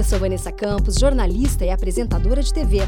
Eu sou Vanessa Campos, jornalista e apresentadora de TV.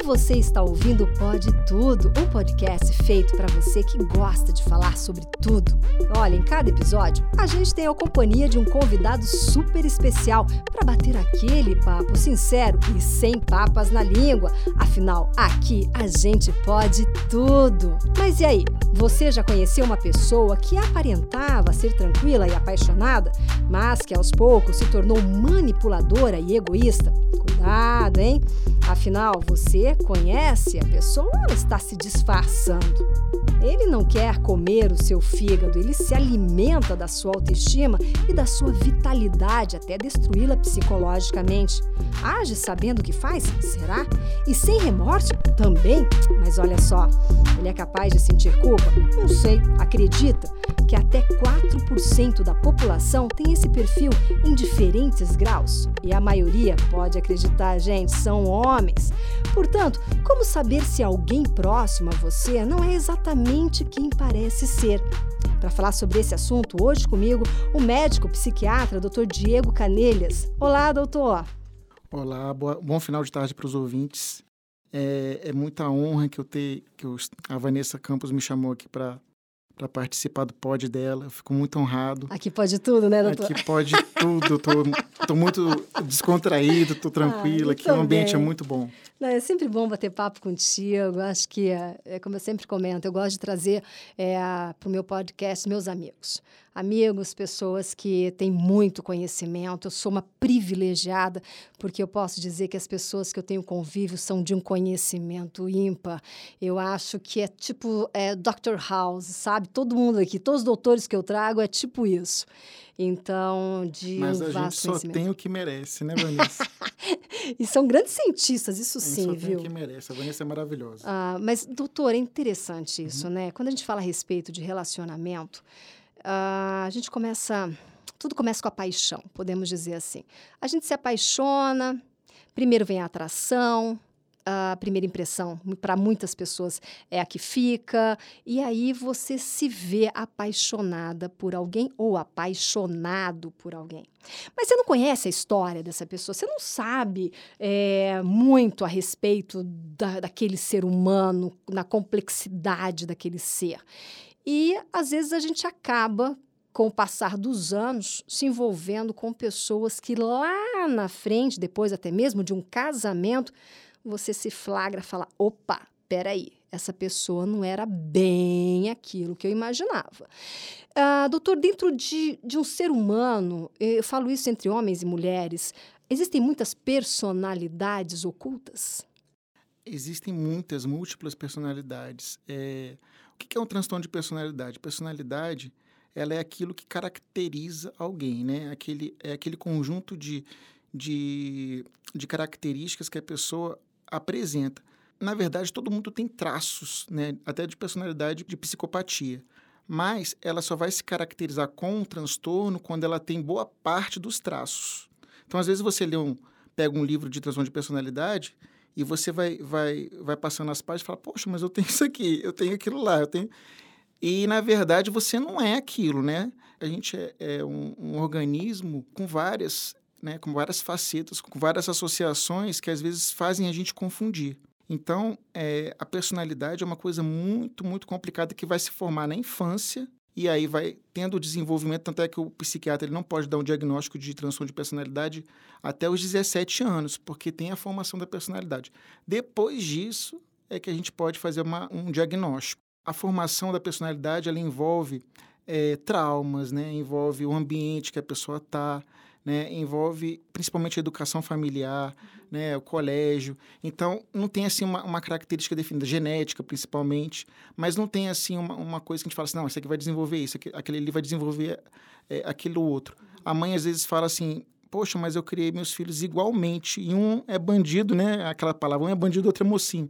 E você está ouvindo Pode Tudo, um podcast feito para você que gosta de falar sobre tudo. Olha, em cada episódio, a gente tem a companhia de um convidado super especial para bater aquele papo sincero e sem papas na língua. Afinal, aqui a gente pode tudo. Mas e aí? Você já conheceu uma pessoa que aparentava ser tranquila e apaixonada, mas que aos poucos se tornou manipuladora e egoísta? Cuidado, hein? Afinal, você conhece a pessoa ela está se disfarçando? Ele não quer comer o seu fígado, ele se alimenta da sua autoestima e da sua vitalidade até destruí-la psicologicamente. Age sabendo o que faz? Será? E sem remorso? Também? Mas olha só, ele é capaz de sentir culpa? Não sei. Acredita que até 4% da população tem esse perfil em diferentes graus? E a maioria, pode acreditar, gente, são homens. Portanto, como saber se alguém próximo a você não é exatamente quem parece ser? Para falar sobre esse assunto, hoje comigo, o médico psiquiatra Dr. Diego Canelhas. Olá, doutor. Olá, boa, bom final de tarde para os ouvintes. É, é, muita honra que eu ter que eu, a Vanessa Campos me chamou aqui para para participar do pod dela. Eu fico muito honrado. Aqui pode tudo, né, doutor? Aqui pode tudo. Tô, tô muito descontraído, tô tranquila. Ah, aqui o ambiente é muito bom. Não, é sempre bom bater papo contigo. Acho que, é, é como eu sempre comento, eu gosto de trazer é, para o meu podcast meus amigos amigos, pessoas que têm muito conhecimento. Eu sou uma privilegiada, porque eu posso dizer que as pessoas que eu tenho convívio são de um conhecimento ímpar. Eu acho que é tipo é, Dr. House, sabe? Todo mundo aqui, todos os doutores que eu trago é tipo isso. Então, de Mas um a gente só tem o que merece, né, Vanessa? e são grandes cientistas, isso sim, só viu? Tem o que merece. A Vanessa é maravilhosa. Ah, mas, doutor, é interessante isso, uhum. né? Quando a gente fala a respeito de relacionamento, uh, a gente começa. Tudo começa com a paixão, podemos dizer assim. A gente se apaixona, primeiro vem a atração, a primeira impressão, para muitas pessoas, é a que fica, e aí você se vê apaixonada por alguém ou apaixonado por alguém. Mas você não conhece a história dessa pessoa, você não sabe é, muito a respeito da, daquele ser humano, na complexidade daquele ser. E às vezes a gente acaba, com o passar dos anos, se envolvendo com pessoas que lá na frente, depois até mesmo de um casamento, você se flagra, fala: opa, peraí, essa pessoa não era bem aquilo que eu imaginava. Ah, doutor, dentro de, de um ser humano, eu falo isso entre homens e mulheres, existem muitas personalidades ocultas? Existem muitas, múltiplas personalidades. É, o que é um transtorno de personalidade? Personalidade ela é aquilo que caracteriza alguém, né? Aquele, é aquele conjunto de, de, de características que a pessoa apresenta. Na verdade, todo mundo tem traços, né? até de personalidade de psicopatia. Mas ela só vai se caracterizar com um transtorno quando ela tem boa parte dos traços. Então, às vezes, você lê um, pega um livro de transtorno de personalidade e você vai, vai, vai passando as páginas e fala, poxa, mas eu tenho isso aqui, eu tenho aquilo lá, eu tenho... E, na verdade, você não é aquilo, né? A gente é, é um, um, organismo com várias, né, com várias facetas, com várias associações que, às vezes, fazem a gente confundir. Então, é, a personalidade é uma coisa muito, muito complicada que vai se formar na infância e aí vai tendo o desenvolvimento, tanto é que o psiquiatra ele não pode dar um diagnóstico de transtorno de personalidade até os 17 anos, porque tem a formação da personalidade. Depois disso é que a gente pode fazer uma, um diagnóstico. A formação da personalidade ela envolve é, traumas, né? envolve o ambiente que a pessoa está, né? envolve principalmente a educação familiar, né? o colégio. Então, não tem assim uma, uma, característica definida, genética principalmente, mas não tem assim uma, uma, coisa que a gente fala assim, não, esse aqui vai desenvolver isso, aquele ali vai desenvolver é, aquilo outro. A mãe às vezes fala assim, poxa, mas eu criei meus filhos igualmente, e um é bandido, né? Aquela palavra, um é bandido, outro é mocinho.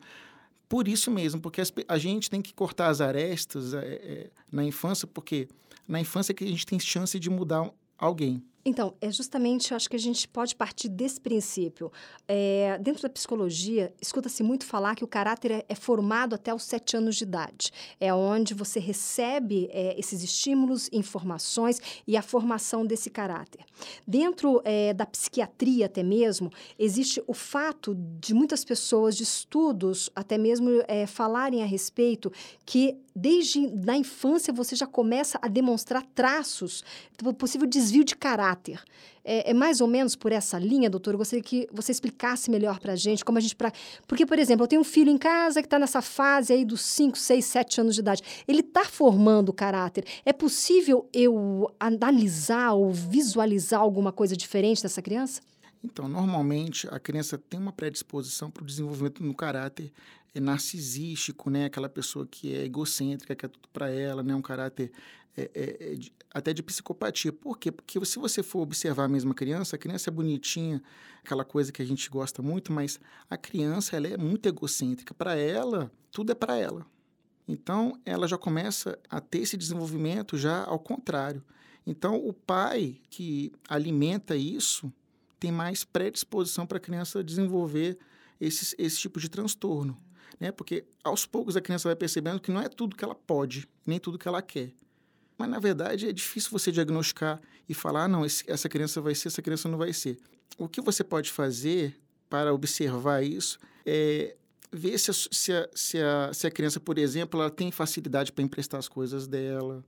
Por isso mesmo, porque as, a gente tem que cortar as arestas é, é, na infância, porque na infância é que a gente tem chance de mudar alguém. Então, é justamente, acho que a gente pode partir desse princípio. É, dentro da psicologia, escuta-se muito falar que o caráter é, é, formado até os sete anos de idade. É onde você recebe é, esses estímulos, informações e a formação desse caráter. Dentro é, da psiquiatria, até mesmo, existe o fato de muitas pessoas, de estudos, até mesmo é, falarem a respeito que desde na infância você já começa a demonstrar traços do possível desvio de caráter. É, é, mais ou menos por essa linha, doutor? Eu gostaria que você explicasse melhor para a gente como a gente. Pra... Porque, por exemplo, eu tenho um filho em casa que está nessa fase aí dos 5, 6, 7 anos de idade. Ele está formando o caráter. É possível eu analisar ou visualizar alguma coisa diferente dessa criança? Então, normalmente, a criança tem uma predisposição para o desenvolvimento no caráter narcisístico, né? Aquela pessoa que é egocêntrica, que é tudo para ela, né? Um caráter é, é, é de, até de psicopatia. Por quê? Porque se você for observar a mesma criança, a criança é bonitinha, aquela coisa que a gente gosta muito, mas a criança ela é muito egocêntrica. Para ela, tudo é para ela. Então, ela já começa a ter esse desenvolvimento já ao contrário. Então, o pai que alimenta isso tem mais predisposição para a criança desenvolver esse, esse tipo de transtorno. Né? Porque aos poucos a criança vai percebendo que não é tudo que ela pode, nem tudo que ela quer. Mas, na verdade, é difícil você diagnosticar e falar, ah, não, esse, essa criança vai ser, essa criança não vai ser. O que você pode fazer para observar isso é ver se a, se a, se a, se a criança, por exemplo, ela tem facilidade para emprestar as coisas dela,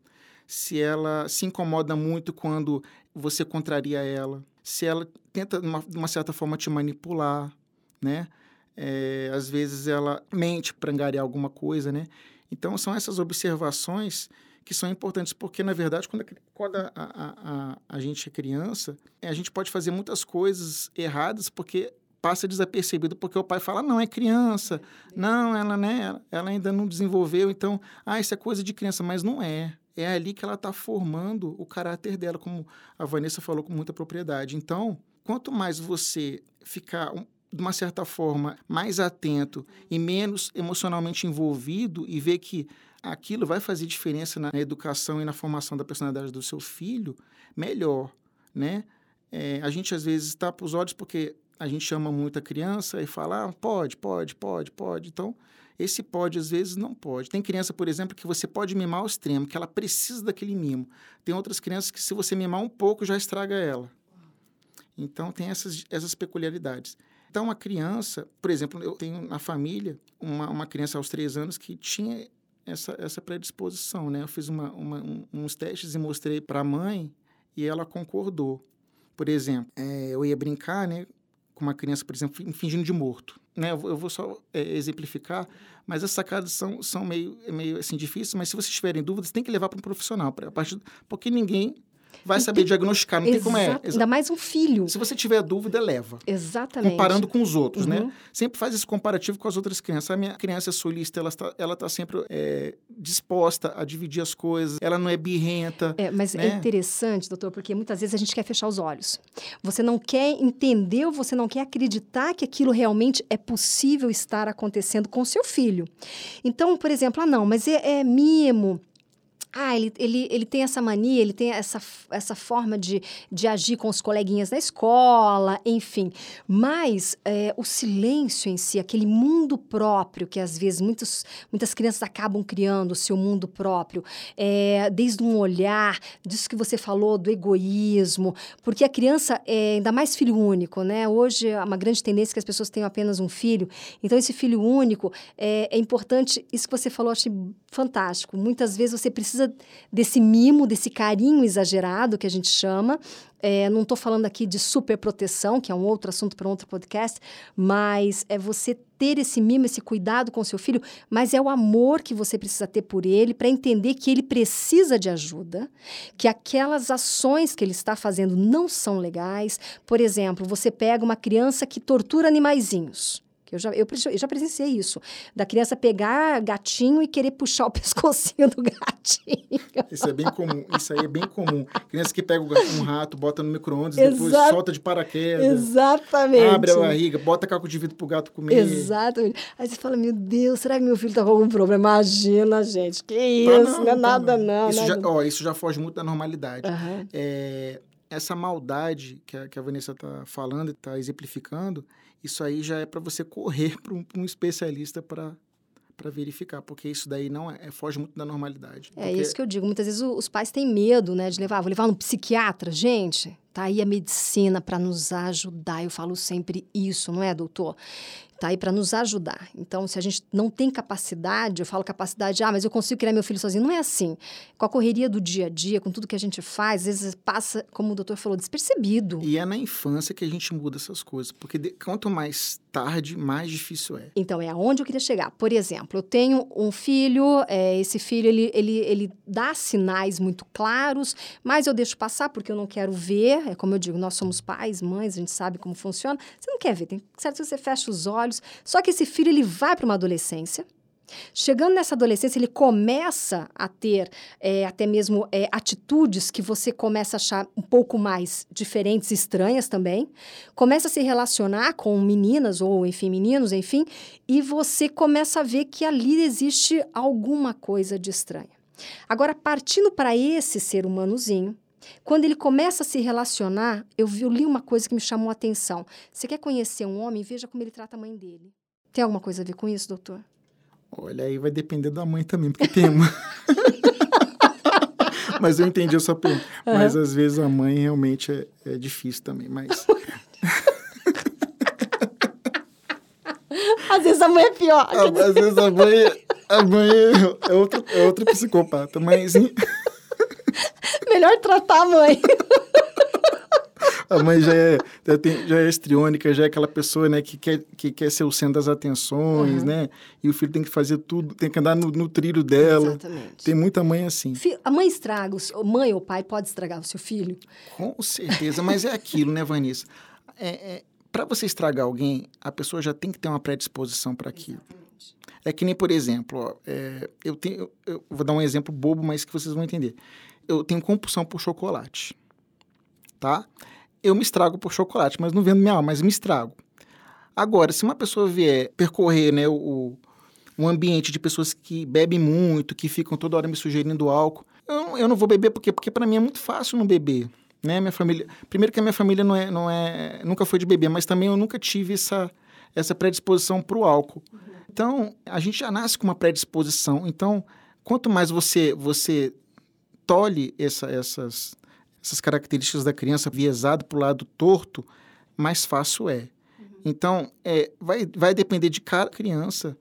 se ela se incomoda muito quando você contraria ela, se ela tenta, de uma, de uma certa forma, te manipular, né? É, às vezes ela mente para angariar alguma coisa, né? Então, são essas observações que são importantes, porque, na verdade, quando, a, quando a, a, a, gente é criança, a gente pode fazer muitas coisas erradas porque passa desapercebido, porque o pai fala, não, é criança, não, ela, né, ela ainda não desenvolveu, então, ah, isso é coisa de criança, mas não é é ali que ela está formando o caráter dela, como a Vanessa falou com muita propriedade. Então, quanto mais você ficar, de uma certa forma, mais atento e menos emocionalmente envolvido e ver que aquilo vai fazer diferença na educação e na formação da personalidade do seu filho, melhor, né? É, a gente às vezes tapa os olhos porque a gente chama muito a criança e fala, ah, pode, pode, pode, pode. Então, esse pode, às vezes, não pode. Tem criança, por exemplo, que você pode mimar ao extremo, que ela precisa daquele mimo. Tem outras crianças que, se você mimar um pouco, já estraga ela. Então, tem essas, essas peculiaridades. Então, a criança, por exemplo, eu tenho na família uma, uma criança aos três anos que tinha essa, essa predisposição, né? Eu fiz uma, uma, um, uns testes e mostrei para a mãe e ela concordou. Por exemplo, é, eu ia brincar, né? Com uma criança, por exemplo, fingindo de morto né, eu vou só é, exemplificar, mas as sacadas são, são meio, meio assim, difíceis, mas se vocês tiverem dúvidas, tem que levar para um profissional, pra, a partir, porque ninguém vai saber tem... diagnosticar, não tem como é. Ainda mais um filho. Se você tiver dúvida, leva. Exatamente. Comparando com os outros, né? uhum. né? Sempre faz esse comparativo com as outras crianças. A minha criança é solista, ela está, ela está sempre é, disposta a dividir as coisas, ela não é birrenta. É, mas né? é interessante, doutor, porque muitas vezes a gente quer fechar os olhos. Você não quer entender você não quer acreditar que aquilo realmente é possível estar acontecendo com seu filho. Então, por exemplo, ah, não, mas é, é mimo ah, ele, ele, ele tem essa mania, ele tem essa, essa forma de, de agir com os coleguinhas da escola, enfim. Mas é, o silêncio em si, aquele mundo próprio, que às vezes muitos, muitas crianças acabam criando o seu mundo próprio, é, desde um olhar, disso que você falou, do egoísmo, porque a criança é ainda mais filho único, né? Hoje é uma grande tendência que as pessoas tenham apenas um filho. Então, esse filho único é, é importante, isso que você falou, achei fantástico. Muitas vezes você precisa precisa desse mimo, desse carinho exagerado que a gente chama. É, não estou falando aqui de superproteção, que é um outro assunto para outro podcast, mas é você ter esse mimo, esse cuidado com seu filho, mas é o amor que você precisa ter por ele para entender que ele precisa de ajuda, que aquelas ações que ele está fazendo não são legais. Por exemplo, você pega uma criança que tortura animaizinhos. Eu já, eu, eu já presenciei isso. Da criança pegar gatinho e querer puxar o pescocinho do gatinho. Isso é bem comum. Isso aí é bem comum. Criança que pega um rato, bota no micro-ondas, depois solta de paraquedas. Exatamente. Abre a barriga, bota caco de vidro pro gato comer. Exatamente. Aí você fala, meu Deus, será que meu filho tá com algum problema? Imagina, gente. Que isso, tá não, não é tá nada, não. Isso, nada. Já, ó, isso já foge muito da normalidade. Uhum. É essa maldade que a, que a Vanessa está falando e está exemplificando, isso aí já é para você correr para um, um especialista para para verificar, porque isso daí não é, foge muito da normalidade. É porque... isso que eu digo. Muitas vezes os pais têm medo, né, de levar. Vou levar no psiquiatra, gente. Tá aí a medicina para nos ajudar. Eu falo sempre isso, não é, doutor? Tá aí para nos ajudar. Então, se a gente não tem capacidade, eu falo capacidade, ah, mas eu consigo criar meu filho sozinho. Não é assim. Com a correria do dia a dia, com tudo que a gente faz, às vezes passa, como o doutor falou, despercebido. E é na infância que a gente muda essas coisas, porque de, quanto mais tarde, mais difícil é. Então, é aonde eu queria chegar. Por exemplo, eu tenho um filho, é, esse filho, ele, ele, ele dá sinais muito claros, mas eu deixo passar porque eu não quero ver. É como eu digo, nós somos pais, mães, a gente sabe como funciona. Você não quer ver, tem certo que você fecha os olhos. Só que esse filho, ele vai para uma adolescência, Chegando nessa adolescência, ele começa a ter é, até mesmo é, atitudes que você começa a achar um pouco mais diferentes, estranhas também. Começa a se relacionar com meninas ou, enfim, meninos, enfim, e você começa a ver que ali existe alguma coisa de estranha. Agora, partindo para esse ser humanozinho, quando ele começa a se relacionar, eu, vi, eu li uma coisa que me chamou a atenção. Você quer conhecer um homem? Veja como ele trata a mãe dele. Tem alguma coisa a ver com isso, doutor? Olha, aí vai depender da mãe também, porque tem uma. mas eu entendi a sua pergunta. Uhum. Mas às vezes a mãe realmente é, é difícil também, mas. às vezes a mãe é pior. Às vezes a mãe, a mãe é, outra, é outra psicopata, mas. Melhor tratar a mãe. A mãe já é, já, tem, já é estriônica, já é aquela pessoa, né, que quer, que quer ser o centro das atenções, uhum. né? E o filho tem que fazer tudo, tem que andar no, no trilho dela. Exatamente. Tem muita mãe assim. A mãe estraga, o, mãe ou pai pode estragar o seu filho? Com certeza, mas é aquilo, né, Vanessa? É, é para você estragar alguém, a pessoa já tem que ter uma predisposição para aquilo. Exatamente. É que nem, por exemplo, ó, é, eu tenho, eu, eu vou dar um exemplo bobo, mas que vocês vão entender. Eu tenho compulsão por chocolate, tá? eu me estrago por chocolate, mas não vendo minha alma, mas me estrago. Agora, se uma pessoa vier percorrer né, o, um ambiente de pessoas que bebem muito, que ficam toda hora me sugerindo álcool, eu, eu não vou beber porque porque para mim é muito fácil não beber, né? Minha família, primeiro que a minha família não é, não é, nunca foi de beber, mas também eu nunca tive essa essa predisposição para o álcool. Então, a gente já nasce com uma predisposição. Então, quanto mais você você tolhe essa, essas essas características da criança viesado para o lado torto, mais fácil é. Uhum. Então, é, vai, vai depender de cada criança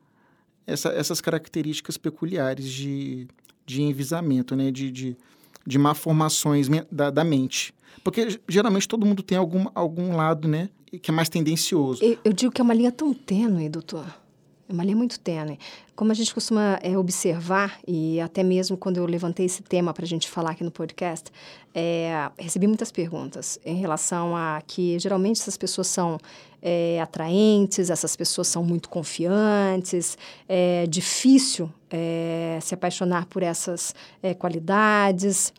essa, essas características peculiares de, de envisamento, né? de, de, de malformações da, da mente. Porque geralmente todo mundo tem algum, algum lado né, que é mais tendencioso. Eu, eu digo que é uma linha tão tênue, doutor. É uma linha muito tênue. Como a gente costuma é, observar, e até mesmo quando eu levantei esse tema para a gente falar aqui no podcast, é, recebi muitas perguntas em relação a que geralmente essas pessoas são é, atraentes, essas pessoas são muito confiantes, é difícil é, se apaixonar por essas é, qualidades.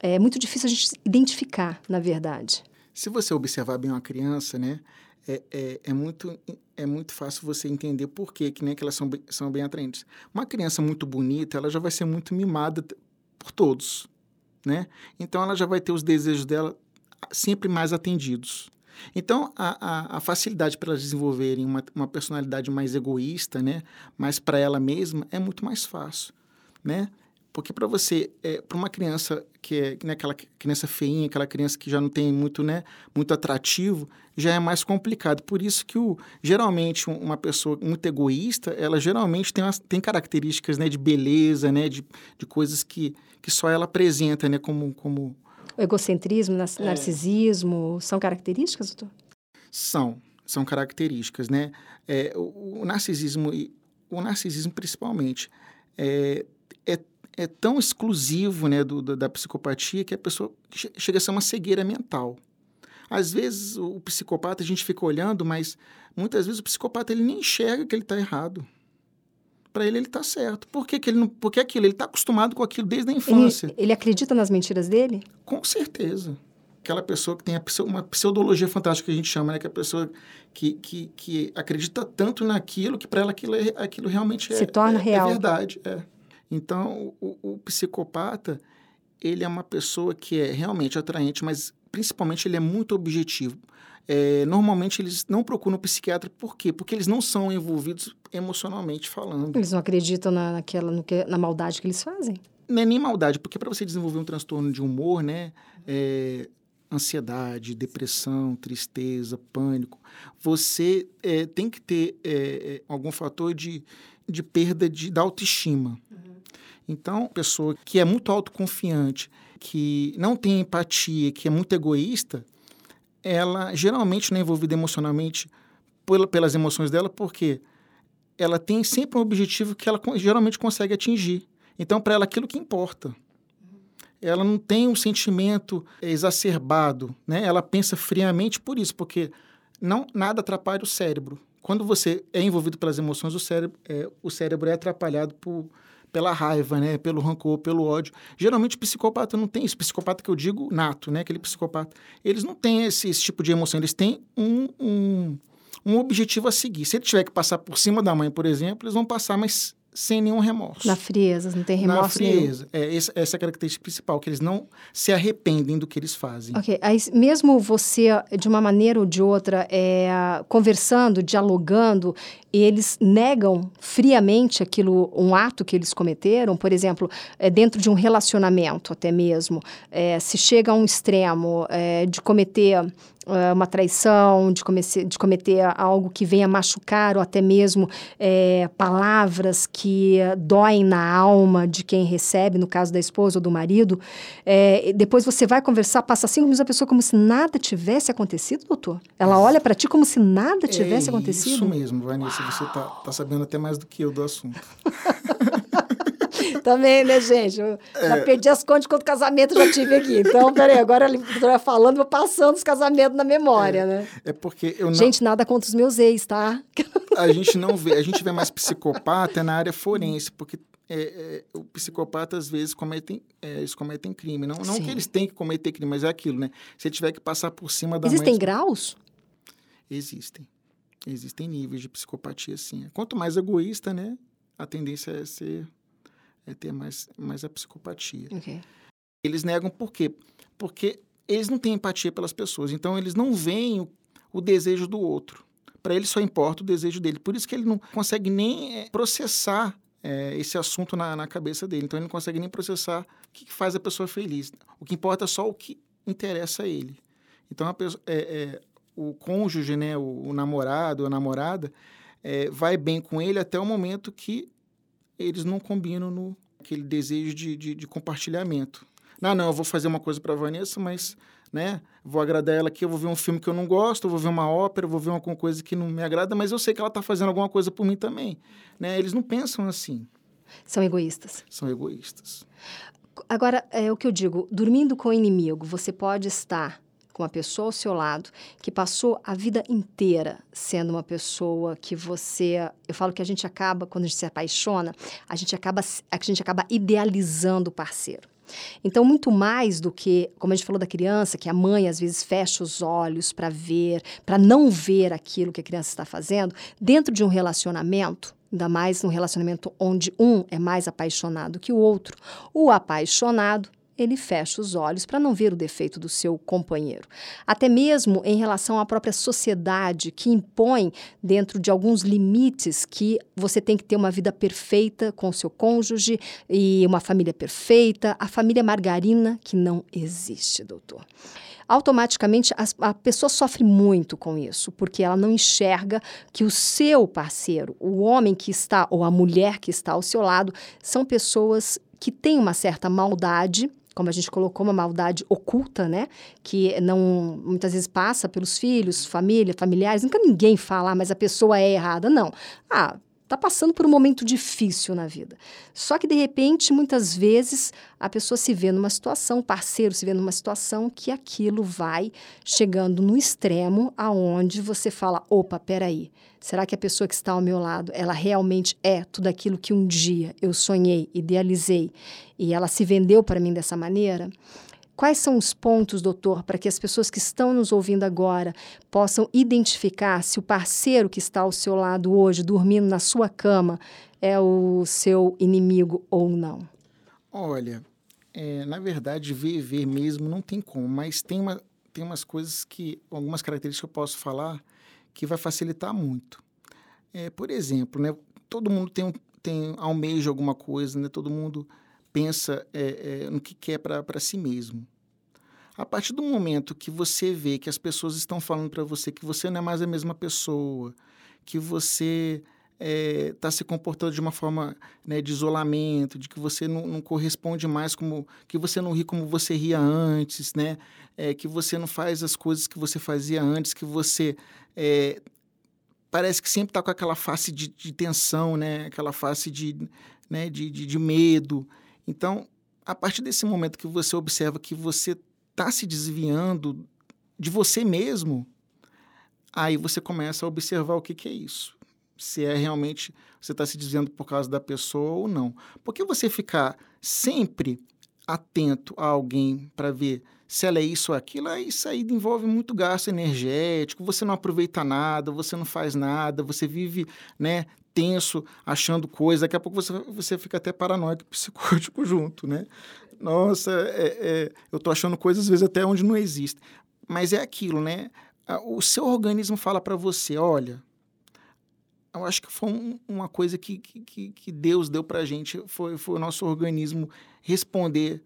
É muito difícil a gente identificar, na verdade. Se você observar bem uma criança, né, é, é, é, muito, é muito fácil você entender por quê, que, né, que elas são, são bem atraentes. Uma criança muito bonita, ela já vai ser muito mimada por todos, né? Então, ela já vai ter os desejos dela sempre mais atendidos. Então, a, a, a facilidade para elas desenvolverem uma, uma personalidade mais egoísta, né? Mais para ela mesma, é muito mais fácil, né? Porque para você, é, para uma criança que é né, aquela criança feinha, aquela criança que já não tem muito, né, muito atrativo, já é mais complicado. Por isso que o, geralmente uma pessoa muito egoísta, ela geralmente tem, umas, tem características né, de beleza, né, de, de coisas que, que só ela apresenta, né, como, como... O egocentrismo, é. narcisismo, é. são características, doutor? São, são características, né? É, o, o narcisismo, o narcisismo principalmente, é, é é tão exclusivo né, do, da psicopatia que a pessoa chega a ser uma cegueira mental. Às vezes o psicopata a gente fica olhando, mas muitas vezes o psicopata ele nem enxerga que ele está errado. Para ele ele está certo. Por que, que ele não? Porque aquilo ele está acostumado com aquilo desde a infância. Ele, ele, acredita nas mentiras dele? Com certeza. Aquela pessoa que tem uma pseudologia fantástica que a gente chama, né? Que é a pessoa que, que, que acredita tanto naquilo que para ela aquilo, é, aquilo realmente Se é, torna é, real. é verdade. É. Então, o, o psicopata, ele é uma pessoa que é realmente atraente, mas principalmente ele é muito objetivo. É, normalmente eles não procuram um psiquiatra, por quê? Porque eles não são envolvidos emocionalmente falando. Eles não acreditam na, naquela, que, na maldade que eles fazem. Não é nem maldade, porque para você desenvolver um transtorno de humor, né, é, ansiedade, depressão, tristeza, pânico, você é, tem que ter é, é, algum fator de, de perda de, da autoestima. Então, pessoa que é muito autoconfiante, que não tem empatia, que é muito egoísta, ela geralmente não é envolvida emocionalmente pelas emoções dela, porque ela tem sempre um objetivo que ela geralmente consegue atingir. Então, para ela, aquilo que importa. Ela não tem um sentimento exacerbado, né? Ela pensa friamente por isso, porque não nada atrapalha o cérebro. Quando você é envolvido pelas emoções, o cérebro é, o cérebro é atrapalhado por, pela raiva, né? Pelo rancor, pelo ódio. Geralmente psicopata não tem isso. Psicopata que eu digo nato, né? Aquele psicopata. Eles não têm esse, esse tipo de emoção. Eles têm um, um, um objetivo a seguir. Se ele tiver que passar por cima da mãe, por exemplo, eles vão passar, mas sem nenhum remorso. Na frieza, não tem remorso Na frieza. Nenhum. É, essa, essa é a característica principal, que eles não se arrependem do que eles fazem. Ok. Aí, mesmo você, de uma maneira ou de outra, é, conversando, dialogando, eles negam friamente aquilo, um ato que eles cometeram, por exemplo, é, dentro de um relacionamento até mesmo, é, se chega a um extremo é, de cometer uma traição, de, comece, de cometer algo que venha machucar ou até mesmo é, palavras que doem na alma de quem recebe, no caso da esposa ou do marido, é, depois você vai conversar, passa cinco minutos a pessoa como se nada tivesse acontecido, doutor? Ela olha para ti como se nada tivesse é acontecido? Isso mesmo, Vanessa, você tá, tá sabendo até mais do que eu do assunto. Também, né, gente? Eu é. já perdi as contas de quanto casamento já tive aqui. Então, peraí, agora vai falando, vou passando os casamentos na memória, é. né? É porque eu não... Gente, nada contra os meus ex, tá? A gente não vê, a gente vê mais psicopata na área forense, porque é, é, o psicopata às vezes cometem, é, eles cometem crime. Não, não que eles têm que cometer crime, mas é aquilo, né? Se tiver que passar por cima da Existem mãe, graus? Existem. Existem níveis de psicopatia, sim. Quanto mais egoísta, né? A tendência é ser é ter mais, mais a psicopatia. Okay. Eles negam por quê? Porque eles não têm empatia pelas pessoas, então eles não veem o, o desejo do outro. Para ele só importa o desejo dele. Por isso que ele não consegue nem é, processar é, esse assunto na, na, cabeça dele. Então ele não consegue nem processar o que faz a pessoa feliz. O que importa é só o que interessa a ele. Então a pessoa, é, é, o cônjuge, né, o, o namorado, a namorada, é, vai bem com ele até o momento que eles não combinam no aquele desejo de, de, de compartilhamento. Não, não, eu vou fazer uma coisa para a Vanessa, mas né, vou agradar ela aqui, eu vou ver um filme que eu não gosto, eu vou ver uma ópera, eu vou ver alguma coisa que não me agrada, mas eu sei que ela está fazendo alguma coisa por mim também. Né? Eles não pensam assim. São egoístas. São egoístas. Agora, é o que eu digo, dormindo com o inimigo, você pode estar com uma pessoa ao seu lado que passou a vida inteira sendo uma pessoa que você, eu falo que a gente acaba quando a gente se apaixona, a gente acaba a gente acaba idealizando o parceiro. Então, muito mais do que, como a gente falou da criança, que a mãe às vezes fecha os olhos para ver, para não ver aquilo que a criança está fazendo, dentro de um relacionamento, ainda mais num relacionamento onde um é mais apaixonado que o outro, o apaixonado ele fecha os olhos para não ver o defeito do seu companheiro. Até mesmo em relação à própria sociedade, que impõe, dentro de alguns limites, que você tem que ter uma vida perfeita com o seu cônjuge e uma família perfeita. A família margarina, que não existe, doutor automaticamente a, pessoa sofre muito com isso, porque ela não enxerga que o seu parceiro, o homem que está ou a mulher que está ao seu lado, são pessoas que têm uma certa maldade como a gente colocou, uma maldade oculta, né? Que não muitas vezes passa pelos filhos, família, familiares. Nunca ninguém fala, ah, mas a pessoa é errada. Não. Ah, está passando por um momento difícil na vida. Só que, de repente, muitas vezes, a pessoa se vê numa situação, o parceiro se vê numa situação que aquilo vai chegando no extremo aonde você fala, opa, peraí, será que a pessoa que está ao meu lado, ela realmente é tudo aquilo que um dia eu sonhei, idealizei, e ela se vendeu para mim dessa maneira? Quais são os pontos, doutor, para que as pessoas que estão nos ouvindo agora possam identificar se o parceiro que está ao seu lado hoje, dormindo na sua cama, é o seu inimigo ou não? Olha, é, na verdade, ver ver mesmo não tem como, mas tem, uma, tem umas coisas que, algumas características que eu posso falar que vai facilitar muito. É, por exemplo, né, todo mundo tem, tem almeja alguma coisa, né, todo mundo pensa é, é, no que quer para si mesmo. A partir do momento que você vê que as pessoas estão falando para você que você não é mais a mesma pessoa, que você está é, tá se comportando de uma forma né, de isolamento, de que você não, não, corresponde mais como que você não ri como você ria antes, né? É, que você não faz as coisas que você fazia antes, que você é, parece que sempre está com aquela face de, de, tensão, né? Aquela face de, né? de, de, de medo. Então, a partir desse momento que você observa que você está se desviando de você mesmo, aí você começa a observar o que, que é isso se é realmente você está se desviando por causa da pessoa ou não. Porque você ficar sempre atento a alguém para ver se ela é isso ou aquilo, aí isso aí envolve muito gasto energético, você não aproveita nada, você não faz nada, você vive, né, tenso, achando coisa, daqui a pouco você, você fica até paranoico, psicótico junto, né? Nossa, é, é, eu tô achando coisas às vezes até onde não existe. Mas é aquilo, né? O seu organismo fala para você, olha, eu acho que foi um, uma coisa que, que, que Deus deu para a gente, foi, foi o nosso organismo responder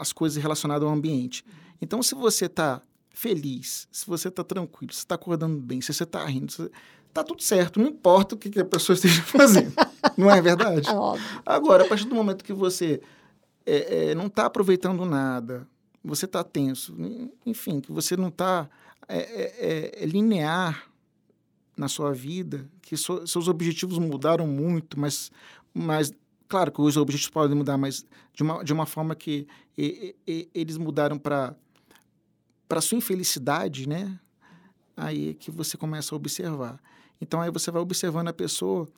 as coisas relacionadas ao ambiente. Então, se você está feliz, se você está tranquilo, se está acordando bem, se você está rindo, está tudo certo, não importa o que, que a pessoa esteja fazendo. não é verdade? É Agora, a partir do momento que você é, é, não está aproveitando nada, você está tenso, enfim, que você não está é, é, é linear na sua vida, que so, seus objetivos mudaram muito, mas, mas claro que os objetivos podem mudar, mas de uma, de uma forma que e, e, eles mudaram para para sua infelicidade, né? Aí é que você começa a observar. Então aí você vai observando a pessoa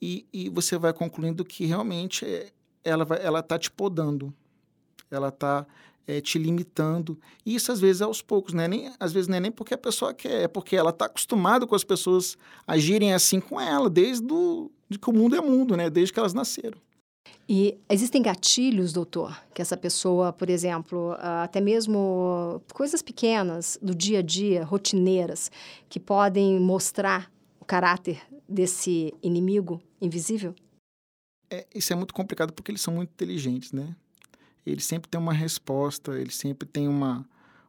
e, e você vai concluindo que realmente é, ela vai, ela está te podando, ela está é, te limitando. E isso às vezes é aos poucos, né? Nem, às vezes não é nem porque a pessoa quer, é porque ela está acostumada com as pessoas agirem assim com ela, desde do, de que o mundo é mundo, né? Desde que elas nasceram. E existem gatilhos, doutor, que essa pessoa, por exemplo, até mesmo coisas pequenas do dia a dia, rotineiras, que podem mostrar caráter desse inimigo invisível? É, isso é muito complicado porque eles são muito inteligentes, né? ele sempre tem uma resposta, ele sempre tem uma,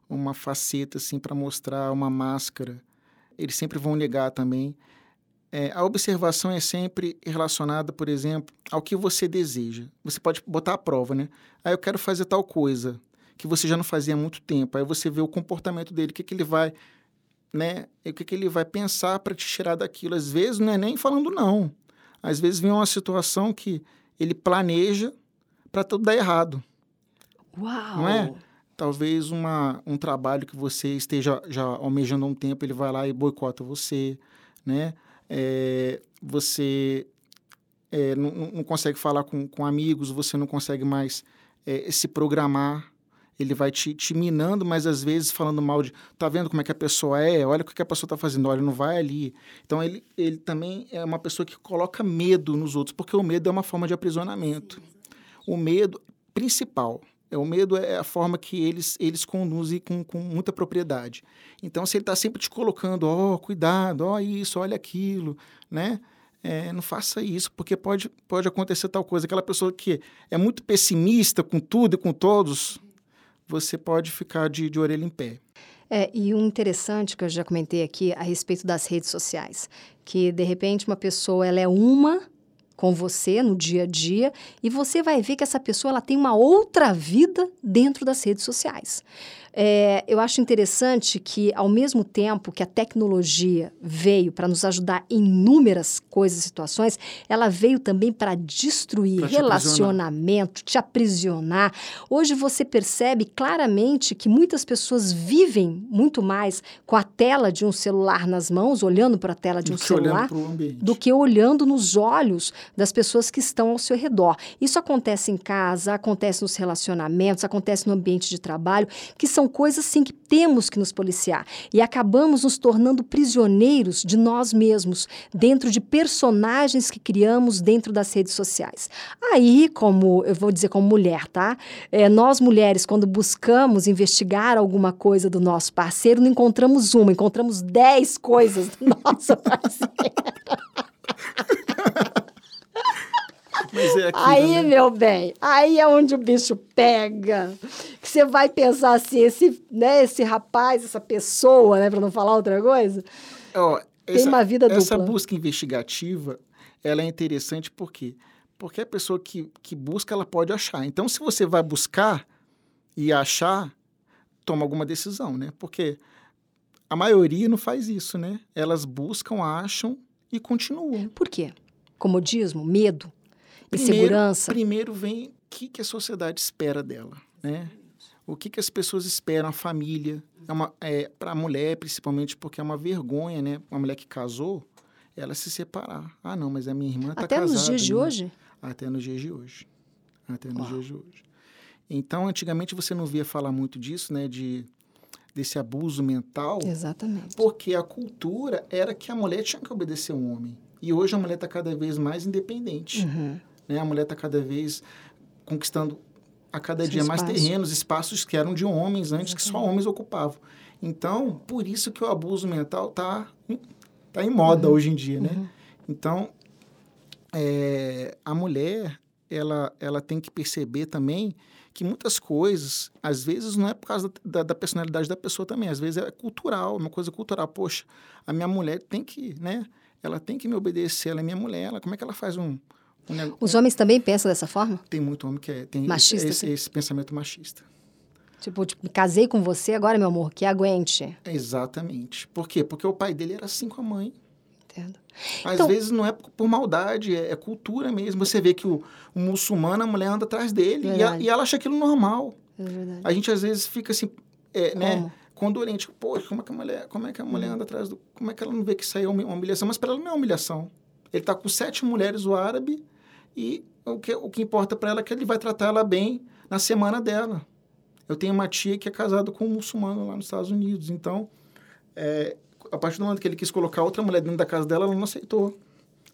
uma faceta assim para mostrar uma máscara. Eles sempre vão negar também. É, a observação é sempre relacionada, por exemplo, ao que você deseja. Você pode botar a prova, né? Ah, eu quero fazer tal coisa que você já não fazia há muito tempo. Aí você vê o comportamento dele, o que, que ele vai, né? O que, que ele vai pensar para te tirar daquilo. Às vezes não é nem falando não. Às vezes vem uma situação que ele planeja para tudo dar errado. Uau! Não é? Talvez uma, um trabalho que você esteja já almejando há um tempo, ele vai lá e boicota você, né? É, você é, não, não, consegue falar com, com amigos, você não consegue mais é, se programar, ele vai te, te, minando, mas às vezes falando mal de, tá vendo como é que a pessoa é, olha o que a pessoa está fazendo, olha, não vai ali. Então ele, ele também é uma pessoa que coloca medo nos outros, porque o medo é uma forma de aprisionamento. O medo principal, é, o medo é a forma que eles, eles conduzem com, com muita propriedade. Então, se ele está sempre te colocando, ó, oh, cuidado, ó, oh, isso, olha aquilo, né? É, não faça isso, porque pode, pode acontecer tal coisa. Aquela pessoa que é muito pessimista com tudo e com todos, você pode ficar de, de orelha em pé. É, e um interessante que eu já comentei aqui a respeito das redes sociais, que de repente uma pessoa ela é uma com você no dia a dia e você vai ver que essa pessoa ela tem uma outra vida dentro das redes sociais. É, eu acho interessante que, ao mesmo tempo que a tecnologia veio para nos ajudar em inúmeras coisas e situações, ela veio também para destruir pra te relacionamento, aprisionar. te aprisionar. Hoje você percebe claramente que muitas pessoas vivem muito mais com a tela de um celular nas mãos, olhando para a tela de um celular, do que olhando nos olhos das pessoas que estão ao seu redor. Isso acontece em casa, acontece nos relacionamentos, acontece no ambiente de trabalho, que são coisas sim que temos que nos policiar e acabamos nos tornando prisioneiros de nós mesmos dentro de personagens que criamos dentro das redes sociais. Aí, como eu vou dizer como mulher, tá? É, nós mulheres quando buscamos investigar alguma coisa do nosso parceiro, não encontramos uma, encontramos dez coisas do nosso parceiro. É aquilo, aí, né? meu bem, aí é onde o bicho pega. Que você vai pensar assim, esse, né, esse rapaz, essa pessoa, né, para não falar outra coisa, Ó, tem essa, uma vida essa dupla. busca investigativa, ela é interessante por quê? Porque a pessoa que, que busca, ela pode achar. Então, se você vai buscar e achar, toma alguma decisão, né? Porque a maioria não faz isso, né? Elas buscam, acham e continuam. Por quê? Comodismo, medo, Primeiro- insegurança. Primeiro vem o que, que a sociedade espera dela, né? O que, que as pessoas esperam, a família. É uma, é, para a mulher, principalmente, porque é uma vergonha, né? Uma mulher que casou, ela se separar. Ah, não, mas a minha irmã está Até casada. nos dias de né? hoje? Até nos dias de hoje. Até nos Uau. dias de hoje. Então, antigamente você não via falar muito disso, né? De, desse abuso mental. Exatamente. Porque a cultura era que a mulher tinha que obedecer ao homem. E hoje a mulher está cada vez mais independente. Uhum. Né? A mulher está cada vez conquistando a cada Seu dia mais espaço. terrenos, espaços que eram de homens antes, que só homens ocupavam. Então, por isso que o abuso mental está tá em moda hoje em dia, né? Uhum. Então, é, a mulher, ela, ela tem que perceber também que muitas coisas, às vezes, não é por causa da, da personalidade da pessoa também, às vezes é cultural, uma coisa cultural. Poxa, a minha mulher tem que, né? Ela tem que me obedecer, ela é minha mulher. Ela, como é que ela faz um... Os homens também pensam dessa forma? tem muito homem que é, tem Machista, esse, assim? esse pensamento machista. Tipo, tipo, casei com você, agora, meu amor, que aguente. Exatamente. Por quê? Porque o pai dele era assim com a mãe. Entendo. Às Então- vezes não é por maldade, é, é cultura mesmo. Você vê que o, o muçulmano, a mulher anda atrás dele e, a- e ela acha aquilo normal. É verdade. A gente às vezes fica assim, é, né? Condolente. Poxa, como é que a mulher, como é que a mulher anda atrás do. Como é que ela não vê que isso aí é uma humilhação? Mas para ela não é humilhação. Ele tá com sete mulheres, o árabe, e o que, o que importa para ela é que ele vai tratar ela bem na semana dela. Eu tenho uma tia que é casada com um muçulmano lá nos Estados Unidos. Então, é, a partir do momento que ele quis colocar outra mulher dentro da casa dela, ela não aceitou.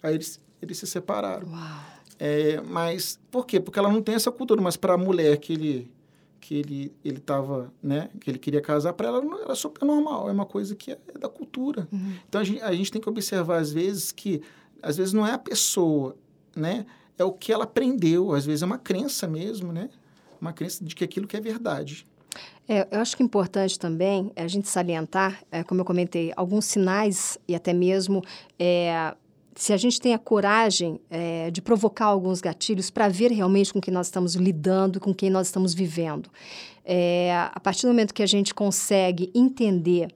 Aí eles, eles se separaram. É, mas por quê? Porque ela não tem essa cultura. Mas para a mulher que ele que ele ele tava, né, que ele queria casar, para ela não- era super normal. É uma coisa que é, é da cultura. Uhum. Então a gente, a gente tem que observar às vezes que às vezes não é a pessoa, né? É o que ela aprendeu. Às vezes é uma crença mesmo, né? Uma crença de que aquilo que é verdade. É, eu acho que é importante também a gente salientar, é, como eu comentei, alguns sinais e até mesmo é, se a gente tem a coragem é, de provocar alguns gatilhos para ver realmente com quem nós estamos lidando, com quem nós estamos vivendo. É, a partir do momento que a gente consegue entender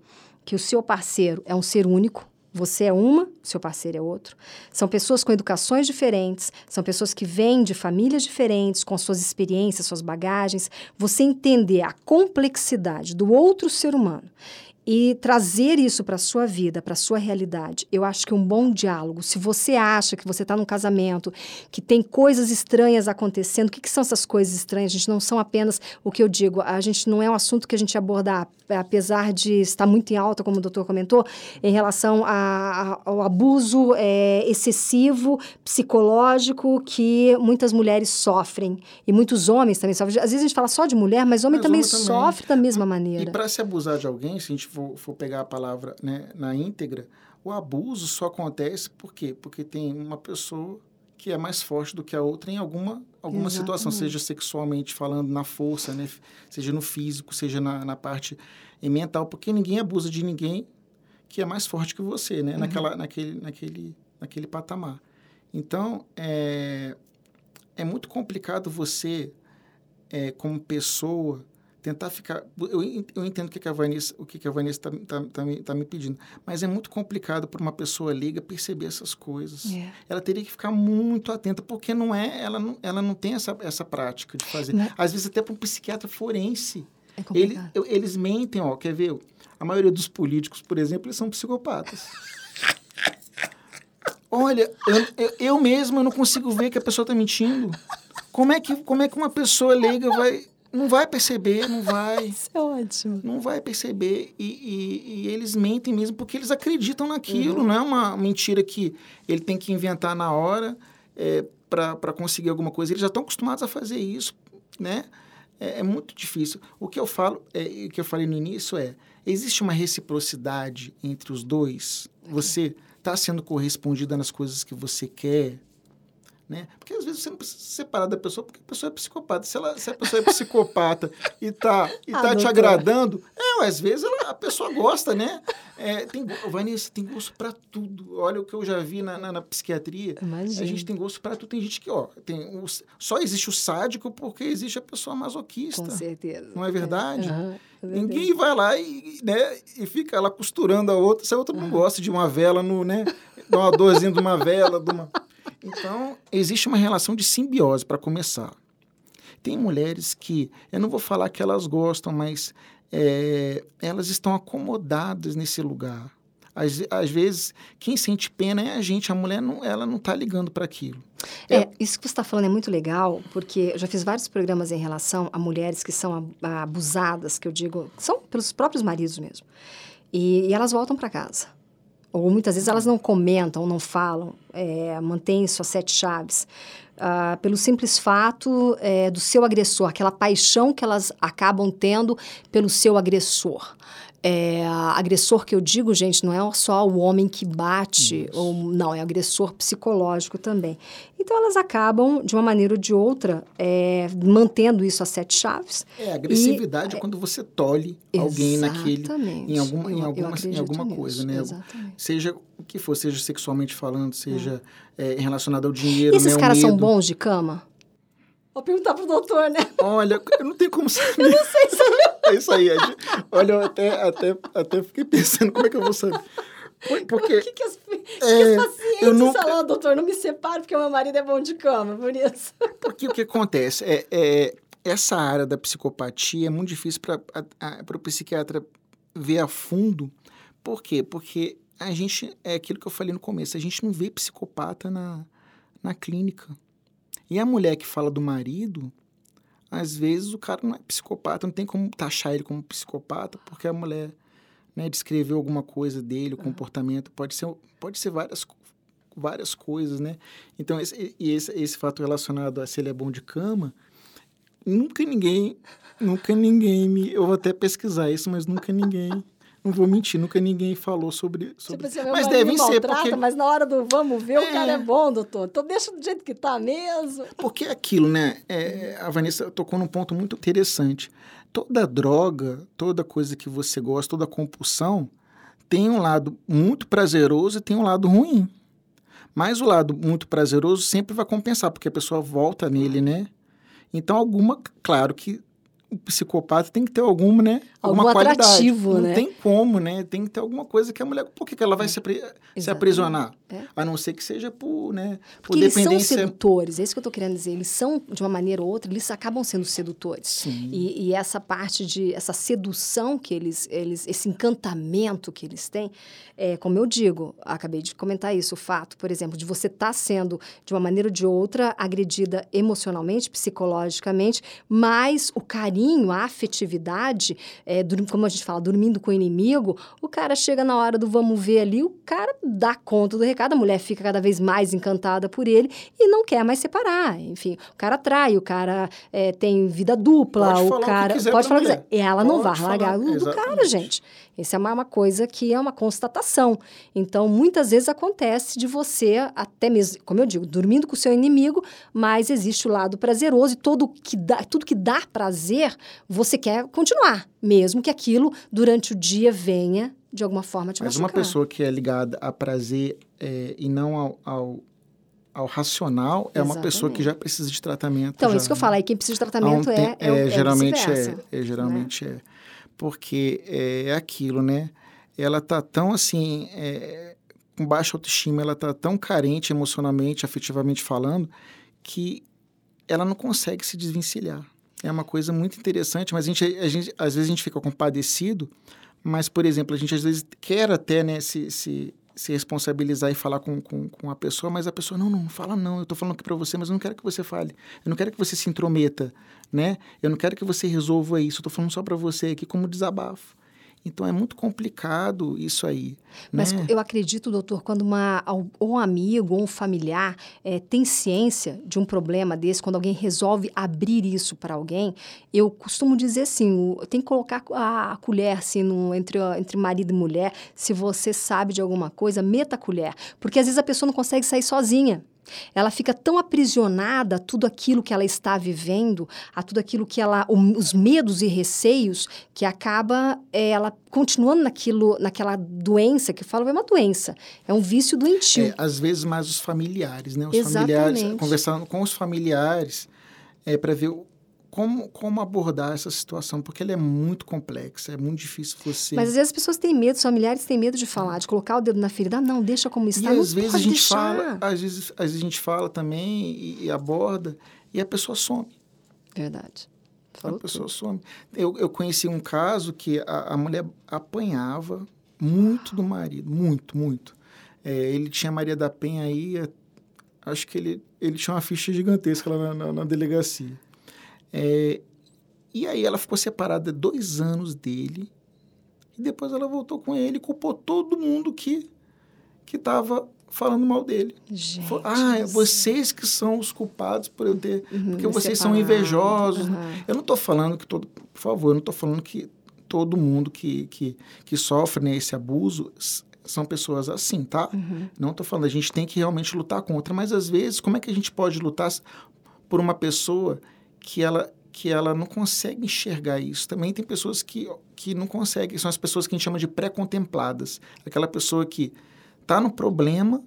que o seu parceiro é um ser único, você é uma, seu parceiro é outro. São pessoas com educações diferentes, são pessoas que vêm de famílias diferentes, com suas experiências, suas bagagens. Você entender a complexidade do outro ser humano e trazer isso para a sua vida, para a sua realidade. Eu acho que um bom diálogo, se você acha que você está num casamento, que tem coisas estranhas acontecendo, o que, que são essas coisas estranhas? A gente não são apenas o que eu digo, a gente não é um assunto que a gente abordar, apesar de estar muito em alta, como o doutor comentou, em relação a- a- ao abuso é, excessivo, psicológico, que muitas mulheres sofrem. E muitos homens também sofrem. Às vezes a gente fala só de mulher, mas homem Mas também homem também. sofre da mesma E maneira. para se abusar de alguém, se a gente for, for pegar a palavra né, na íntegra, o abuso só acontece por quê? Porque tem uma pessoa que é mais forte do que a outra em alguma, alguma situação, seja sexualmente falando, na força, né, seja no físico, seja na, na parte mental, porque ninguém abusa de ninguém que é mais forte que você, né, naquela, naquele, naquele, naquele patamar. Então, é, é muito complicado você, é, como pessoa, tentar ficar. Eu, eu entendo o que que a Vanessa o que que a Vanessa está tá, tá me, tá me pedindo, mas é muito complicado para uma pessoa leiga perceber essas coisas. É. Ela teria que ficar muito atenta, porque não é, ela não, ela não tem essa, essa prática de fazer. Né? Às vezes até para um psiquiatra forense. É Ele, eles mentem, ó, quer ver? A maioria dos políticos, por exemplo, eles são psicopatas. Olha, eu, eu, eu mesmo eu não consigo ver que a pessoa está mentindo. Como é, que, como é que uma pessoa leiga vai, Não vai perceber, não vai. Isso é ótimo. Não vai perceber. E, e, e eles mentem mesmo porque eles acreditam naquilo. Uhum. Não é uma mentira que ele tem que inventar na hora é, para conseguir alguma coisa. Eles já estão acostumados a fazer isso, né? É, é muito difícil. O que eu falo, é, o que eu falei no início é, existe uma reciprocidade entre os dois. Você está sendo correspondida nas coisas que você quer, né? Porque às vezes você não precisa se separar da pessoa porque a pessoa é psicopata. Se, ela, se a pessoa é psicopata e tá, e ah, tá te agradando, é, às vezes ela, a pessoa gosta, né? É, tem, Vanessa, tem gosto para tudo. Olha o que eu já vi na, na, na psiquiatria. Imagina. A gente tem gosto para tudo. Tem gente que, ó, tem o, só existe o sádico porque existe a pessoa masoquista. Com certeza. Não é verdade? É. Uhum. Ninguém vai lá e, né, e fica lá costurando a outra. Se a outra não gosta de uma vela, no, né? Dá uma dorzinha de uma vela, de uma... Então, existe uma relação de simbiose, para começar. Tem mulheres que, eu não vou falar que elas gostam, mas é, elas estão acomodadas nesse lugar. Às, às, vezes, quem sente pena é a gente, a mulher não, ela não está ligando para aquilo. É, é, isso que você está falando é muito legal, porque eu já fiz vários programas em relação a mulheres que são abusadas, que eu digo, são pelos próprios maridos mesmo. E, e elas voltam para casa ou muitas vezes elas não comentam, não falam, é, mantêm suas sete chaves, uh, pelo simples fato é, do seu agressor, aquela paixão que elas acabam tendo pelo seu agressor. É, agressor que eu digo, gente, não é só o homem que bate, ou não, é agressor psicológico também. Então elas acabam, de uma maneira ou de outra, é, mantendo isso a sete chaves. É, agressividade e, é quando você tolhe alguém naquele. Em alguma, em alguma, em alguma coisa, né? Exatamente. Seja o que for, seja sexualmente falando, seja é. é relacionado ao dinheiro. E esses né, caras são bons de cama? Vou perguntar pro doutor, né? Olha, eu não tenho como saber. Eu não sei saber. É isso aí, Ed. Olha, eu até, até, até fiquei pensando como é que eu vou saber. Porque, Por que, que, as, é, que as pacientes nunca... falam, doutor, não me separe porque meu marido é bom de cama, por isso. Porque o que acontece é, é essa área da psicopatia é muito difícil para o psiquiatra ver a fundo. Por quê? Porque a gente, é aquilo que eu falei no começo, a gente não vê psicopata na, na clínica. E a mulher que fala do marido, às vezes o cara não é psicopata, não tem como taxar ele como psicopata, porque a mulher né, descreveu alguma coisa dele, o comportamento, pode ser, pode ser várias, várias coisas, né? Então, esse, esse, esse fato relacionado a se ele é bom de cama, nunca ninguém, nunca ninguém me... Eu vou até pesquisar isso, mas nunca ninguém não vou mentir, nunca ninguém falou sobre. sobre... Tipo assim, mas devem ser. Porque... Mas na hora do vamos ver, é... o cara é bom, doutor. Então deixa do jeito que tá mesmo. Porque é aquilo, né? É, a Vanessa tocou num ponto muito interessante. Toda droga, toda coisa que você gosta, toda compulsão, tem um lado muito prazeroso e tem um lado ruim. Mas o lado muito prazeroso sempre vai compensar, porque a pessoa volta nele, né? Então, alguma, claro que o psicopata tem que ter alguma, né? Alguma Algum qualidade. atrativo, Não né? tem como, né? Tem que ter alguma coisa que a mulher... Por que, que ela vai é. se, se aprisionar? É. A não ser que seja por, né? Por Porque dependência... eles são sedutores, é isso que eu estou querendo dizer. Eles são, de uma maneira ou outra, eles acabam sendo sedutores. Sim. E, e essa parte de... Essa sedução que eles... eles esse encantamento que eles têm, é, como eu digo, acabei de comentar isso, o fato, por exemplo, de você estar tá sendo, de uma maneira ou de outra, agredida emocionalmente, psicologicamente, mas o carinho, a afetividade... É, é, como a gente fala, dormindo com o inimigo, o cara chega na hora do vamos ver ali, o cara dá conta do recado, a mulher fica cada vez mais encantada por ele e não quer mais separar. Enfim, o cara trai, o cara é, tem vida dupla, pode o cara. O pode falar o que quiser. Ela pode não vai largar o do cara, gente. Isso é uma, coisa que é uma constatação. Então, muitas vezes acontece de você, até mesmo, como eu digo, dormindo com o seu inimigo, mas existe o lado prazeroso e todo que dá, tudo que dá prazer, você quer continuar, mesmo que aquilo durante o dia venha de alguma forma te Mas machucar. uma pessoa que é ligada a prazer é, e não ao, ao ao racional é uma pessoa que já precisa de tratamento. Então, já, isso que eu falo, aí quem precisa de tratamento um é, é, é, é, geralmente é, é, geralmente né? é porque é aquilo, né? Ela tá tão assim, é, com baixa autoestima, ela tá tão carente emocionalmente, afetivamente falando, que ela não consegue se desvencilhar. É uma coisa muito interessante, mas a gente, a gente, às vezes a gente fica compadecido, mas, por exemplo, a gente às vezes quer até né, se, se, se responsabilizar e falar com, com, com a pessoa, mas a pessoa, não, não, não fala não, eu estou falando aqui para você, mas eu não quero que você fale, eu não quero que você se intrometa, né? Eu não quero que você resolva isso, eu estou falando só para você aqui como desabafo. Então é muito complicado isso aí. Mas né? eu acredito, doutor, quando uma, ou um amigo ou um familiar é, tem ciência de um problema desse, quando alguém resolve abrir isso para alguém, eu costumo dizer assim: tem que colocar a, a colher assim, no, entre, entre marido e mulher. Se você sabe de alguma coisa, meta a colher. Porque às vezes a pessoa não consegue sair sozinha. Ela fica tão aprisionada a tudo aquilo que ela está vivendo, a tudo aquilo que ela, os medos e receios, que acaba é, ela continuando naquilo, naquela doença que fala é uma doença, é um vício doentio. É, às vezes mais os familiares, né? Os Exatamente. familiares conversando com os familiares é, para ver como, como abordar essa situação, porque ela é muito complexa, é muito difícil você. Mas às vezes as pessoas têm medo, os familiares têm medo de falar, de colocar o dedo na ferida. Ah, não, deixa como está. E não às vezes a gente deixar. fala, às vezes, às vezes a gente fala também e, e aborda e a pessoa some. Verdade. Falou a pessoa tudo. some. Eu, eu conheci um caso que a, a mulher apanhava muito do marido, muito, muito. É, ele tinha Maria da Penha aí, acho que ele, ele tinha uma ficha gigantesca lá na, na, na delegacia. É, e aí ela ficou separada dois anos dele. E depois ela voltou com ele e culpou todo mundo que que estava falando mal dele. Gente, Falou, ah, é vocês que são os culpados por eu ter... Uhum, porque vocês são invejosos. Uhum. Eu não estou falando que todo... Por favor, eu não estou falando que todo mundo que, que, que sofre né, esse abuso são pessoas assim, tá? Uhum. Não estou falando, a gente tem que realmente lutar contra. Mas, às vezes, como é que a gente pode lutar por uma pessoa que ela que ela não consegue enxergar isso. Também tem pessoas que, que não conseguem, são as pessoas que a gente chama de pré-contempladas. Aquela pessoa que está no problema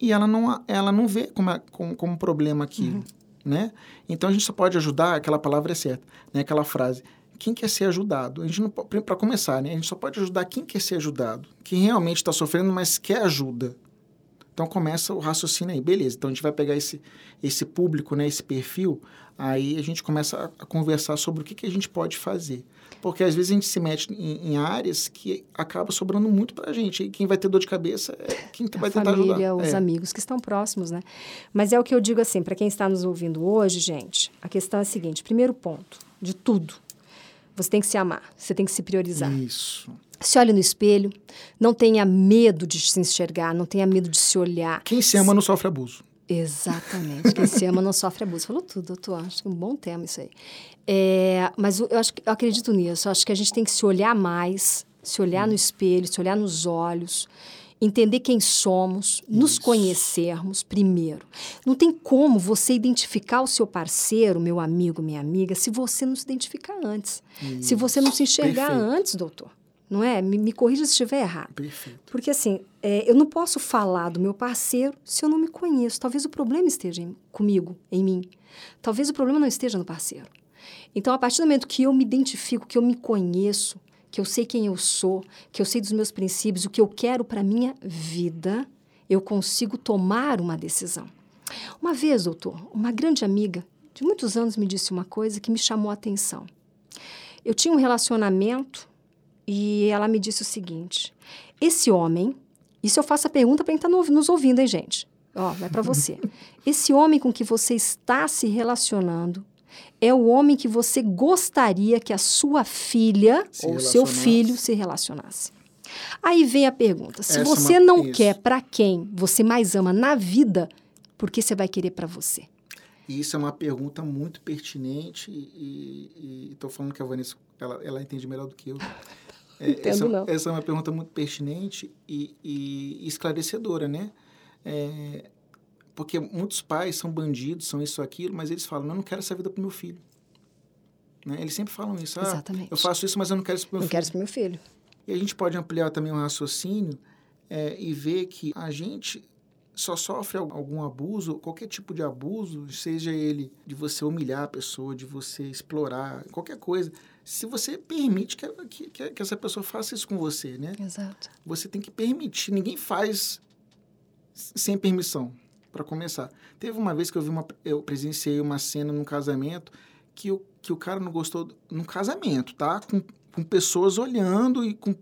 e ela não, ela não vê como, é, como, como problema aquilo, uhum. né? Então, a gente só pode ajudar, aquela palavra é certa, né? aquela frase, quem quer ser ajudado? A gente não para começar, né? A gente só pode ajudar quem quer ser ajudado, quem realmente está sofrendo, mas quer ajuda. Então começa o raciocínio aí, beleza. Então a gente vai pegar esse, esse público, né, esse perfil, aí a gente começa a, conversar sobre o que, que a gente pode fazer. Porque às vezes a gente se mete em, em áreas que acaba sobrando muito para a gente. E quem vai ter dor de cabeça é quem a vai tentar família, ajudar. os é. amigos que estão próximos, né? Mas é o que eu digo assim, para quem está nos ouvindo hoje, gente, a questão é a seguinte: primeiro ponto de tudo, você tem que se amar, você tem que se priorizar. Isso. Se olhe no espelho, não tenha medo de se enxergar, não tenha medo de se olhar. Quem se ama não sofre abuso. Exatamente. Quem se ama não sofre abuso. Falou tudo, doutor. Acho que é um bom tema isso aí. É, mas eu, acho, eu acredito nisso. Eu acho que a gente tem que se olhar mais, se olhar no espelho, se olhar nos olhos, entender quem somos, nos conhecermos primeiro. Não tem como você identificar o seu parceiro, meu amigo, minha amiga, se você não se identificar antes. Isso. Se você não se enxergar Perfeito. antes, doutor não é? Me, me corrija se estiver errado. Perfeito. Porque assim, é, eu não posso falar do meu parceiro se eu não me conheço. Talvez o problema esteja em, comigo, em mim. Talvez o problema não esteja no parceiro. Então, a partir do momento que eu me identifico, que eu me conheço, que eu sei quem eu sou, que eu sei dos meus princípios, o que eu quero para minha vida, eu consigo tomar uma decisão. Uma vez, doutor, uma grande amiga de muitos anos me disse uma coisa que me chamou a atenção. Eu tinha um relacionamento e ela me disse o seguinte: esse homem, isso eu faço a pergunta para quem está nos ouvindo, hein, gente? Ó, vai para você. Esse homem com que você está se relacionando é o homem que você gostaria que a sua filha Se ou seu filho se relacionasse. Aí vem a pergunta: se Essa é você não isso. quer para quem você mais ama na vida, por que você vai querer para você? Isso é uma pergunta muito pertinente e estou falando que a Vanessa ela, ela entende melhor do que eu. É, Entendo essa, não. essa é uma pergunta muito pertinente e, e esclarecedora, né? É, porque muitos pais são bandidos, são isso aquilo, mas eles falam, "Não, eu não quero essa vida para meu filho. Né? Eles sempre falam isso. Ah, Exatamente. eu faço isso, mas eu não quero isso para meu Não filho. quero isso para meu filho. E a gente pode ampliar também o raciocínio é, e ver que a gente só sofre al- algum abuso, qualquer tipo de abuso, seja ele de você humilhar a pessoa, de você explorar, qualquer coisa, se você permite que, que, que- essa pessoa faça isso com você, né? Exato. Você tem que permitir, ninguém faz sem permissão, para começar. Teve uma vez que eu vi uma, eu presenciei uma cena num casamento que o, que o cara não gostou, num casamento, tá? Com, com pessoas olhando e com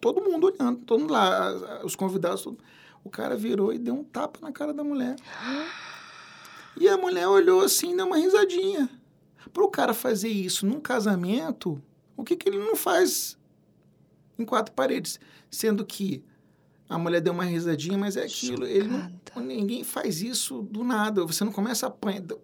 todo mundo olhando, todo mundo lá, os convidados, todo... o cara virou e deu um tapa na cara da mulher. E a mulher olhou assim, deu uma risadinha. Para o cara fazer isso num casamento, o que, que ele não faz em quatro paredes? Sendo que a mulher deu uma risadinha, mas é aquilo. Ele não, ninguém faz isso do nada. Você não começa a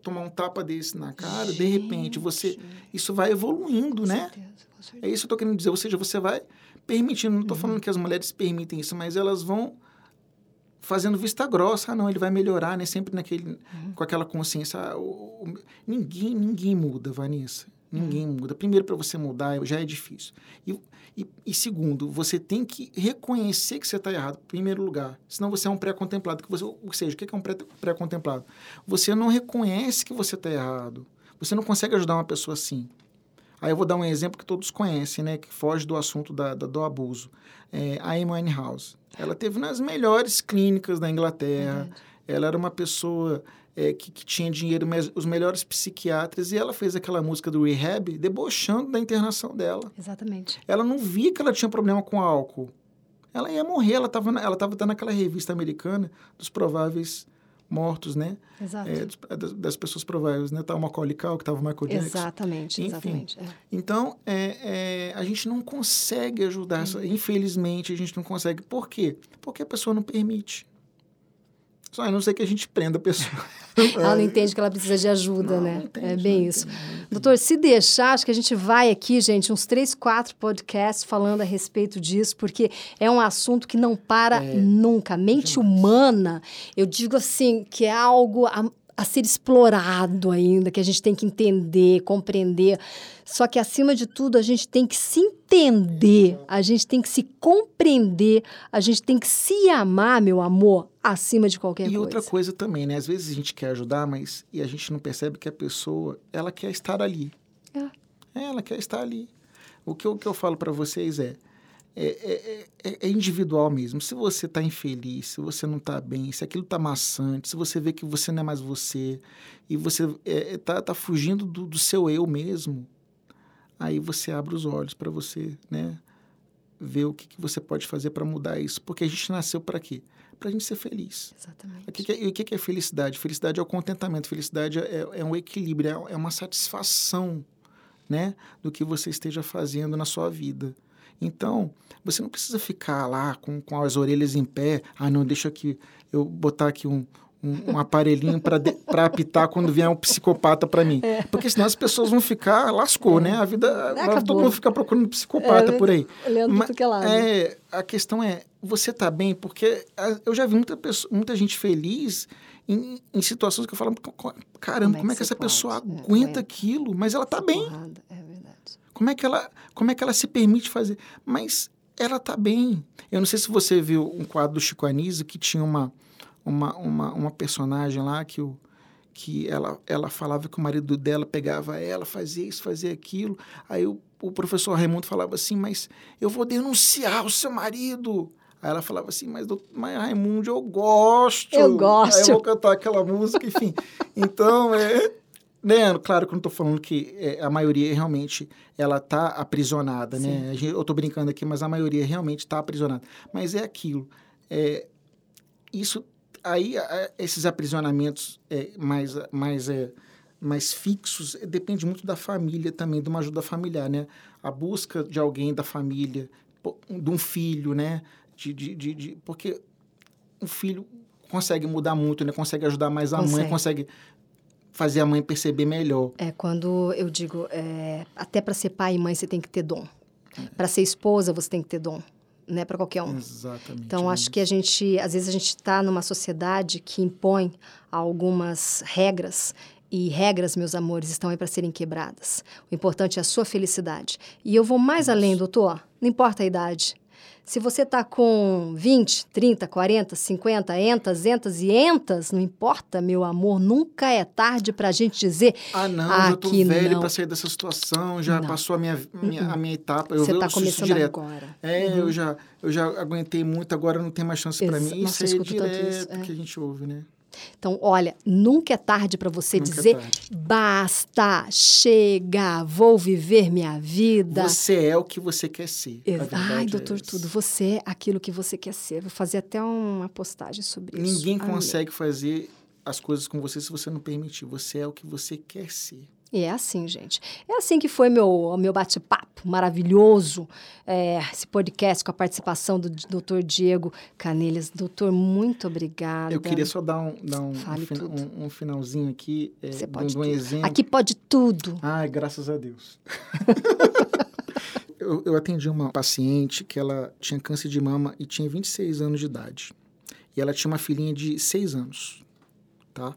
tomar um tapa desse na cara, gente, de repente. você Isso vai evoluindo, com né? Certeza, certeza. É isso que eu estou querendo dizer. Ou seja, você vai permitindo. Não estou uhum. falando que as mulheres permitem isso, mas elas vão fazendo vista grossa. Ah, não, ele vai melhorar, né? Sempre naquele, uhum. com aquela consciência. Ah, o, o, ninguém, ninguém muda, Vanessa. Ninguém uhum. muda. Primeiro, para você mudar, já é difícil. E e, e, segundo, você tem que reconhecer que você está errado, em primeiro lugar. Senão você é um pré-contemplado. Ou seja, o que é um pré-contemplado? Você não reconhece que você está errado. Você não consegue ajudar uma pessoa assim. Aí eu vou dar um exemplo que todos conhecem, né? Que foge do assunto da, da do abuso. É, a Amy House. Ela teve nas melhores clínicas da Inglaterra. Ela era uma pessoa é, que, que, tinha dinheiro, os melhores psiquiatras, e ela fez aquela música do Rehab debochando da internação dela. Exatamente. Ela não via que ela tinha problema com álcool. Ela ia morrer, ela estava ela tava naquela revista americana dos prováveis mortos, né? Exato. É, das, das, pessoas prováveis, né? Tava o Macaulay Culkin, que tava o Michael Jackson. Exatamente, Enfim. exatamente. É. Então, é, é, a gente não consegue ajudar, essa, infelizmente, a gente não consegue. Por quê? Porque a pessoa não permite. Só a não ser que a gente prenda a pessoa. ela não entende que ela precisa de ajuda, não, né? Não entende, é bem isso. Entende, Doutor, se deixar, acho que a gente vai aqui, gente, uns três, quatro podcasts falando a respeito disso, porque é um assunto que não para é, nunca. Mente jamais. humana, eu digo assim, que é algo a, ser explorado ainda, que a gente tem que entender, compreender. Só que, acima de tudo, a gente tem que se entender, a gente tem que se compreender, a gente tem que se amar, meu amor, acima de qualquer e coisa. E outra coisa também, né? Às vezes a gente quer ajudar, mas e a gente não percebe que a pessoa, ela quer estar ali. É. é ela quer estar ali. O que eu, o que eu falo para vocês é, é, é, é, é, individual mesmo. Se você está infeliz, se você não está bem, se aquilo está maçante, se você vê que você não é mais você e você está é, é, tá fugindo do, do seu eu mesmo, aí você abre os olhos para você, né? Ver o que, que você pode fazer para mudar isso. Porque a gente nasceu para quê? Para a gente ser feliz. Exatamente. O que, que, é, o que, que é felicidade? Felicidade é o contentamento. Felicidade é, um equilíbrio, é, é uma satisfação, né? Do que você esteja fazendo na sua vida. Então, você não precisa ficar lá com, com as orelhas em pé. Ah, não, deixa aqui, eu botar aqui um, um, um aparelhinho para apitar quando vier um psicopata para mim. É. Porque senão as pessoas vão ficar, lascou, é. né? A vida, vai todo mundo ficar procurando psicopata é, por aí. Olhando Mas, que é lado. É, a questão é, você tá bem? Porque eu já vi muita, pessoa, muita gente feliz em, em situações que eu falo, caramba, como é que, como é que essa pode? pessoa é, aguenta é. aquilo? Mas ela tá bem. É. Como é que ela, como é que ela se permite fazer? Mas ela tá bem. Eu não sei se você viu um quadro do Chico Anísio que tinha uma uma, uma, uma personagem lá que, o, que ela, ela falava que o marido dela pegava ela, fazia isso, fazia aquilo. Aí o, o professor Raimundo falava assim, mas eu vou denunciar o seu marido. Aí ela falava assim, mas, mas Raimundo, eu gosto. Eu gosto. Aí eu vou cantar aquela música, enfim. então, é... Né, claro que eu não estou falando que é, a maioria realmente ela está aprisionada, né? Eu estou brincando aqui, mas a maioria realmente está aprisionada. Mas é aquilo. É, isso aí esses aprisionamentos é, mais, mais, é, mais fixos é, depende muito da família também, de uma ajuda familiar, né? A busca de alguém da família, de um filho, né? De, de, de, de porque um filho consegue mudar muito, né? Consegue ajudar mais a consegue. mãe, consegue fazer a mãe perceber melhor. É, quando eu digo, é, até para ser pai e mãe você tem que ter dom. Para ser esposa você tem que ter dom né, para qualquer um. Exatamente. Então, acho que a gente, às vezes, a gente está numa sociedade que impõe algumas regras e regras, meus amores, estão aí para serem quebradas. O importante é a sua felicidade. E eu vou mais além, doutor. Não importa a idade. Se você está com 20, 30, 40, 50, entas, entas e entas, não importa, meu amor, nunca é tarde para a gente dizer. Ah, não, ah, já tô velho para sair dessa situação, já não. passou a minha, minha, a minha etapa. Eu, você está começando direto. agora. É, uhum. eu, já, eu já aguentei muito, agora não tem mais chance para mim. Nossa, isso é direto é. que a gente ouve, né? Então, olha, nunca é tarde para você Nunca é dizer tarde. basta, chega, vou viver minha vida. Você é o que você quer ser. Ex- Ai, é doutor essa. Tudo, você é aquilo que você quer ser. Vou fazer até uma postagem sobre isso. Ninguém consegue fazer as coisas com você se você não permitir. Você é o que você quer ser. E é assim, gente. É assim que foi meu, meu bate-papo maravilhoso. é, esse podcast com a participação do Dr. Diego Canelhas. Doutor, muito obrigada. Eu queria só dar um, dar um, um um- um finalzinho aqui, é, Você de um- pode de um tudo. exemplo. Aqui pode tudo. Ai, graças a Deus. eu, eu atendi uma paciente que ela tinha câncer de mama e tinha 26 anos de idade. E ela tinha uma filhinha de 6 anos, tá?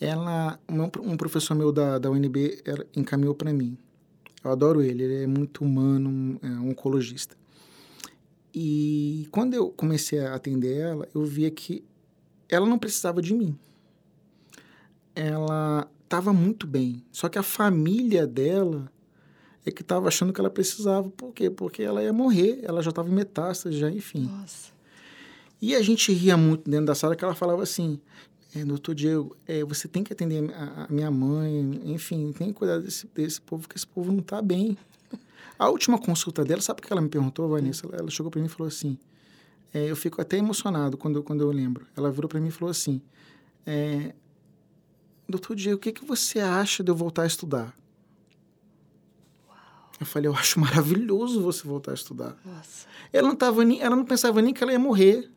Ela, um professor meu da, da UNB encaminhou para mim. Eu adoro ele, ele é muito humano, um, é um oncologista. E quando eu comecei a atender ela, eu via que ela não precisava de mim. Ela estava muito bem, só que a família dela é que estava achando que ela precisava. Por quê? Porque ela ia morrer, ela já estava em metástase, já, enfim. Nossa. E a gente ria muito dentro da sala que ela falava assim: é, doutor Diego, é, você tem que atender a, a minha mãe, enfim, tem que cuidar desse, desse povo, porque esse povo não está bem. A última consulta dela, sabe o que ela me perguntou, Vanessa? Ela, ela chegou para mim e falou assim: é, eu fico até emocionado quando, eu- quando eu lembro. Ela virou para mim e falou assim: é, doutor Diego, o que, que você acha de eu voltar a estudar? Eu falei, eu acho maravilhoso você voltar a estudar. Nossa. Ela não, tava nem, ela não pensava nem que ela ia morrer.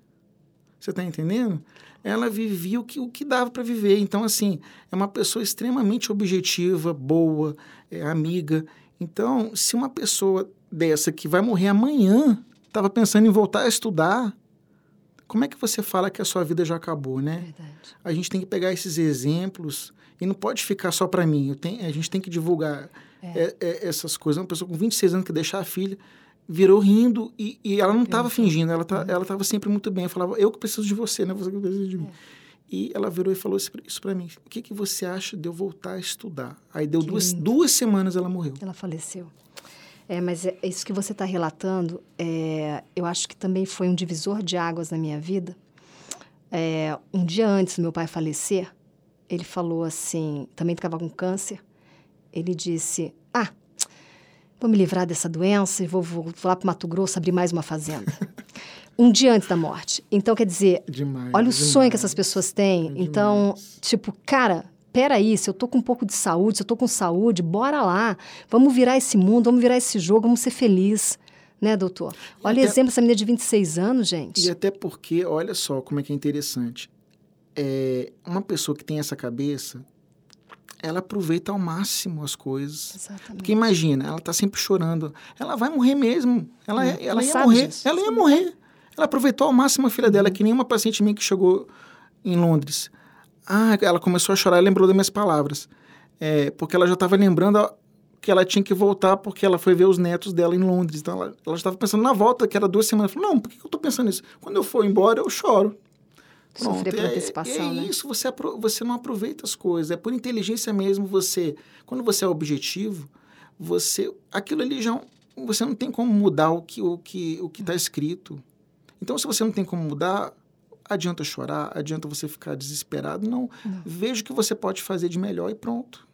Você está entendendo? Ela vivia o que, o que dava para viver. Então, assim, é uma pessoa extremamente objetiva, boa, é, amiga. Então, se uma pessoa dessa que vai morrer amanhã estava pensando em voltar a estudar, como é que você fala que a sua vida já acabou, né? Verdade. A gente tem que pegar esses exemplos e não pode ficar só para mim. Eu tenho- a gente tem que divulgar é, é, essas coisas. Uma pessoa com 26 anos que deixar a filha virou rindo e, e ela não estava fingindo, ela tá, ela estava sempre muito bem. Eu falava, eu que preciso de você, não é você que precisa de mim. E ela virou e falou isso pra- isso para mim. O que, que você acha de eu voltar a estudar? Aí deu duas, duas semanas ela morreu. Ela faleceu. É, mas é, isso que você está relatando, é, eu acho que também foi um divisor de águas na minha vida. É, um dia antes do meu pai falecer, ele falou assim, também estava com câncer, ele disse, ah, vou me livrar dessa doença e vou, vou, lá para Mato Grosso abrir mais uma fazenda. um dia antes da morte. Então, quer dizer, Demais. Olha o demais. sonho que essas pessoas têm. É então, tipo, cara, peraí, se eu tô com um pouco de saúde, se eu tô com saúde, bora lá. Vamos virar esse mundo, vamos virar esse jogo, vamos ser felizes. Né, doutor? Olha o até- exemplo dessa menina de 26 anos, gente. E até porque, olha só como é que é interessante. É, uma pessoa que tem essa cabeça, ela aproveita ao máximo as coisas. Exatamente. Porque imagina, ela tá sempre chorando. Ela vai morrer mesmo. Ela, É, ela, ela ia morrer. disso. Ela ia morrer. Ela aproveitou ao máximo a filha dela, Uhum. que nem uma paciente minha que chegou em Londres. Ah, ela começou a chorar e lembrou das minhas palavras. É, porque ela já estava lembrando que ela tinha que voltar porque ela foi ver os netos dela em Londres. Então ela, ela estava pensando na volta, que era duas semanas. Falou, não, por que que eu estou pensando nisso? Quando eu for embora, eu choro. Sofrer por é- antecipação, é, né? isso, você, você não aproveita as coisas. É por inteligência mesmo você. Quando você é objetivo, você. Aquilo ali já. Você não tem como mudar o que o que o que está escrito. Então, se você não tem como mudar, adianta chorar, adianta você ficar desesperado. Não. Veja o que você pode fazer de melhor e pronto.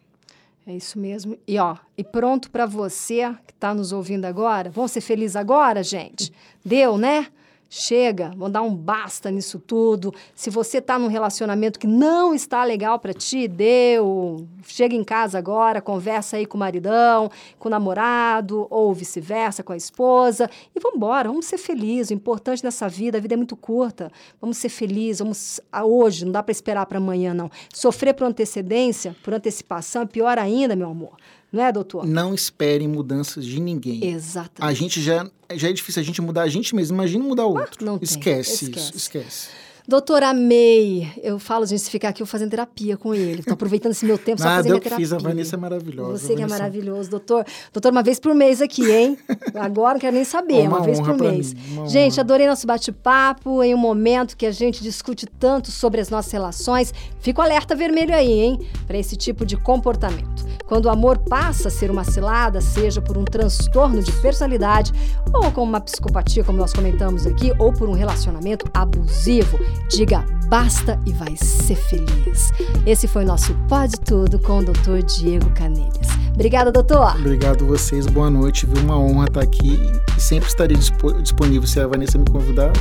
É isso mesmo. E ó, e pronto para você que está nos ouvindo agora. Vamos ser felizes agora, gente? Deu, né? Chega, vamos dar um basta nisso tudo. Se você está num relacionamento que não está legal para ti, deu. Chega em casa agora, conversa aí com o maridão, com o namorado, ou vice-versa, com a esposa. E vamos embora, vamos ser felizes. O importante nessa vida, a vida é muito curta. Vamos ser felizes, vamos a hoje, não dá para esperar para amanhã, não. Sofrer por antecedência, por antecipação, é pior ainda, meu amor. Não é, doutor? Não espere mudanças de ninguém. Exatamente. A gente já, já é difícil a gente mudar a gente mesmo. Imagina mudar o outro. não tem. esquece, Esquece. isso. Esquece. Doutor, amei. Eu falo, gente, se ficar aqui, eu fazendo terapia com ele. Tô aproveitando esse meu tempo só Nada, eu minha terapia. fiz. A Vanessa é maravilhosa. Você que é maravilhoso, doutor. Doutor, uma vez por mês aqui, hein? Agora não quero nem saber, Uma uma, vez por mês. mim, gente, honra. adorei nosso bate-papo em um momento que a gente discute tanto sobre as nossas relações. Fica o alerta vermelho aí, hein? Para esse tipo de comportamento. Quando o amor passa a ser uma cilada, seja por um transtorno de personalidade ou com uma psicopatia, como nós comentamos aqui, ou por um relacionamento abusivo, Diga basta e vai ser feliz. Esse foi o nosso Pode Tudo com o Dr. Diego Canelhas. Obrigada, doutor. Obrigado a vocês, boa noite. Viu uma honra estar aqui e sempre estarei disponível se a Vanessa me convidar.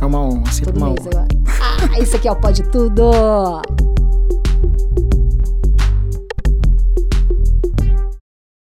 É uma honra, sempre Todo uma honra. Ah, isso aqui é o Pode Tudo.